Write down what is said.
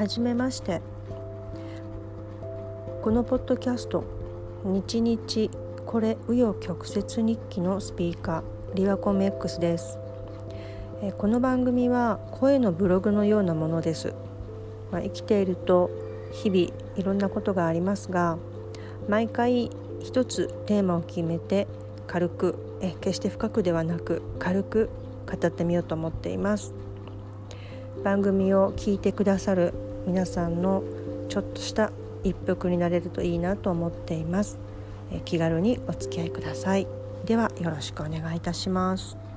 はじめまして。このポッドキャスト「日日これ紆余曲折日記」のスピーカーリワコメ X です。この番組は声のブログのようなものです、まあ、生きていると日々いろんなことがありますが毎回一つテーマを決めて軽くえ決して深くではなく軽く語ってみようと思っています。番組を聞いてくださる皆さんのちょっとした一服になれるといいなと思っています。え気軽にお付き合いください。ではよろしくお願いいたします。